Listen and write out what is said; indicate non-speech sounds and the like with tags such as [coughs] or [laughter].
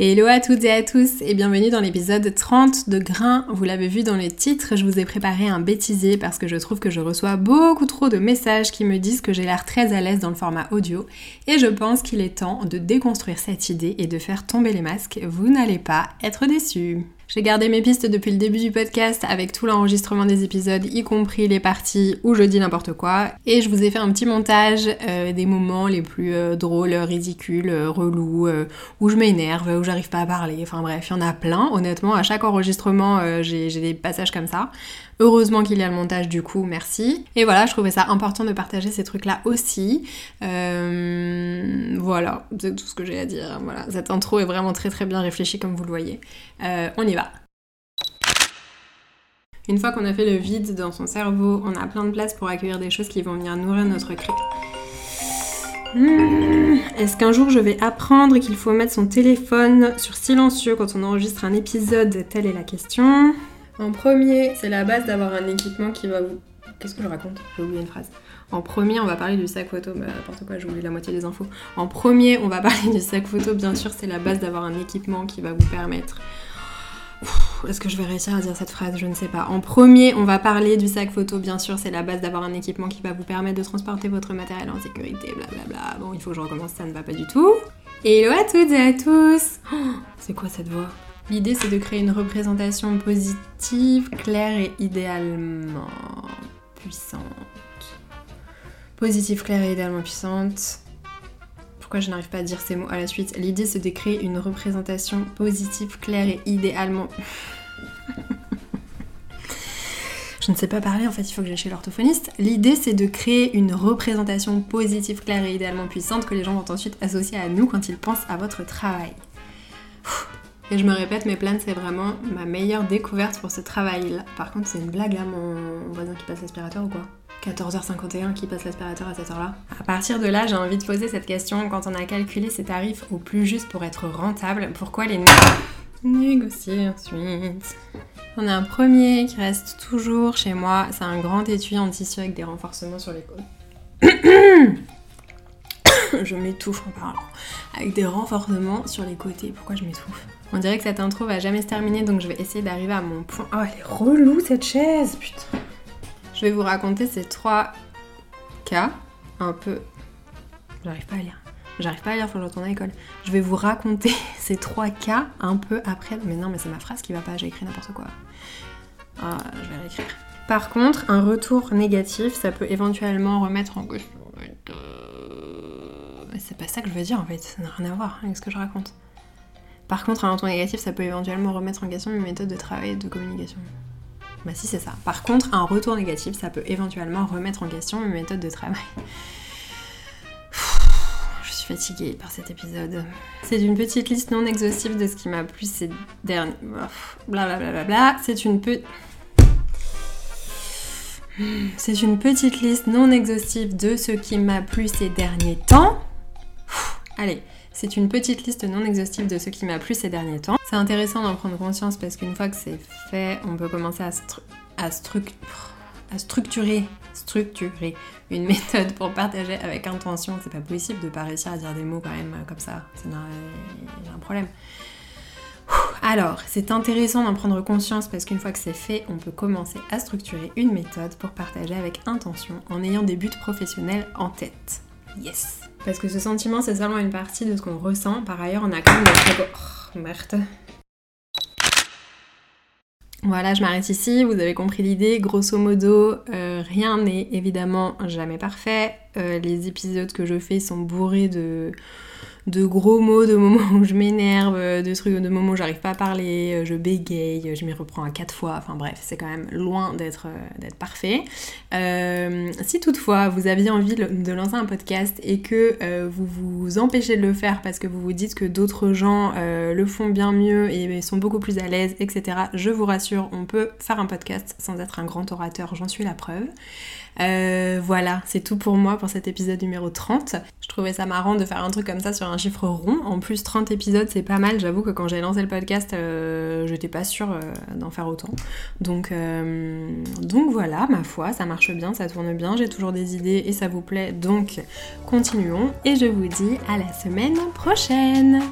Hello à toutes et à tous et bienvenue dans l'épisode 30 de Grain. Vous l'avez vu dans le titre, je vous ai préparé un bêtisier parce que je trouve que je reçois beaucoup trop de messages qui me disent que j'ai l'air très à l'aise dans le format audio et je pense qu'il est temps de déconstruire cette idée et de faire tomber les masques. Vous n'allez pas être déçus. J'ai gardé mes pistes depuis le début du podcast avec tout l'enregistrement des épisodes, y compris les parties où je dis n'importe quoi. Et je vous ai fait un petit montage euh, des moments les plus euh, drôles, ridicules, euh, relous, où je m'énerve, où j'arrive pas à parler. Enfin bref, il y en a plein. Honnêtement, à chaque enregistrement, j'ai des passages comme ça. Heureusement qu'il y a le montage du coup, merci. Et voilà, je trouvais ça important de partager ces trucs-là aussi. voilà, c'est tout ce que j'ai à dire. Voilà, cette intro est vraiment très très bien réfléchie comme vous le voyez. on y va. Une fois qu'on a fait le vide dans son cerveau, on a plein de place pour accueillir des choses qui vont venir nourrir notre cri. Hmm, est-ce qu'un jour je vais apprendre qu'il faut mettre son téléphone sur silencieux quand on enregistre un épisode? Telle est la question. En premier, c'est la base d'avoir un équipement qui va vous... Qu'est-ce que je raconte? J'ai oublié une phrase. En premier, on va parler du sac photo. Bah, n'importe quoi, j'ai oublié la moitié des infos. En premier, on va [laughs] parler du sac photo. Bien sûr, c'est la base d'avoir un équipement qui va vous permettre est-ce que je vais réussir à dire cette phrase? Je ne sais pas. En premier, on va parler du sac photo, bien sûr, c'est la base d'avoir un équipement qui va vous permettre de transporter votre matériel en sécurité, blablabla. Bon, il faut que je recommence, ça ne va pas du tout. Hello à toutes et à tous oh, C'est quoi cette voix? L'idée, c'est de créer une représentation positive, claire et idéalement puissante. Positive, claire et idéalement puissante pourquoi je n'arrive pas à dire ces mots à la suite. L'idée c'est de créer une représentation positive, claire et idéalement... [laughs] je ne sais pas parler, en fait il faut que j'aille chez l'orthophoniste. L'idée c'est de créer une représentation positive, claire et idéalement puissante que les gens vont ensuite associer à nous quand ils pensent à votre travail. Et je me répète, mes planes, c'est vraiment ma meilleure découverte pour ce travail-là. Par contre, c'est une blague là, mon voisin qui passe l'aspirateur ou quoi? 14h51 qui passe l'aspirateur à cette heure-là. À partir de là, j'ai envie de poser cette question. Quand on a calculé ses tarifs au plus juste pour être rentable, pourquoi les négocier ensuite On a un premier qui reste toujours chez moi. C'est un grand étui en tissu avec des renforcements sur les côtes. [coughs] je m'étouffe en parlant. Avec des renforcements sur les côtés. Pourquoi je m'étouffe On dirait que cette intro va jamais se terminer, donc je vais essayer d'arriver à mon point. Oh, elle est relou cette chaise, putain je vais vous raconter ces trois cas un peu. J'arrive pas à lire. J'arrive pas à lire, faut que je retourne à l'école. Je vais vous raconter [laughs] ces trois cas un peu après. Mais non, mais c'est ma phrase qui va pas, j'ai écrit n'importe quoi. Ah, je vais réécrire. Par contre, un retour négatif, ça peut éventuellement remettre en question. Mais c'est pas ça que je veux dire en fait, ça n'a rien à voir avec ce que je raconte. Par contre, un retour négatif, ça peut éventuellement remettre en question mes méthodes de travail et de communication. Bah si c'est ça. Par contre, un retour négatif, ça peut éventuellement remettre en question mes méthodes de travail. Je suis fatiguée par cet épisode. C'est une petite liste non exhaustive de ce qui m'a plu ces derniers... Blablabla. Bla C'est une petite... C'est une petite liste non exhaustive de ce qui m'a plu ces derniers temps. Allez, c'est une petite liste non exhaustive de ce qui m'a plu ces derniers temps. C'est intéressant d'en prendre conscience parce qu'une fois que c'est fait, on peut commencer à, structurer, structurer une [laughs] méthode pour partager avec intention. C'est pas possible de pas réussir à dire des mots quand même comme ça. C'est un problème. Alors, c'est intéressant d'en prendre conscience parce qu'une fois que c'est fait, on peut commencer à structurer une méthode pour partager avec intention en ayant des buts professionnels en tête. Yes Parce que ce sentiment, c'est seulement une partie de ce qu'on ressent. Par ailleurs, on a quand même notre Oh, merde. Voilà, je m'arrête ici, vous avez compris l'idée. Grosso modo, euh, rien n'est évidemment jamais parfait. Euh, les épisodes que je fais sont bourrés de, de gros mots, de moments où je m'énerve, de trucs, de moments où j'arrive pas à parler, je bégaye, je m'y reprends à quatre fois. Enfin bref, c'est quand même loin d'être d'être parfait. si toutefois vous aviez envie de lancer un podcast et que vous vous empêchez de le faire parce que vous vous dites que d'autres gens le font bien mieux et sont beaucoup plus à l'aise, etc. Je vous rassure, on peut faire un podcast sans être un grand orateur, j'en suis la preuve. Euh, voilà, c'est tout pour moi pour cet épisode numéro 30. Je trouvais ça marrant de faire un truc comme ça sur un chiffre rond. En plus, 30 épisodes, c'est pas mal. J'avoue que quand j'ai lancé le podcast, euh, j'étais pas sûre euh, d'en faire autant. Donc, donc voilà, ma foi, ça marche bien, ça tourne bien. J'ai toujours des idées et ça vous plaît. Donc continuons. Et je vous dis à la semaine prochaine.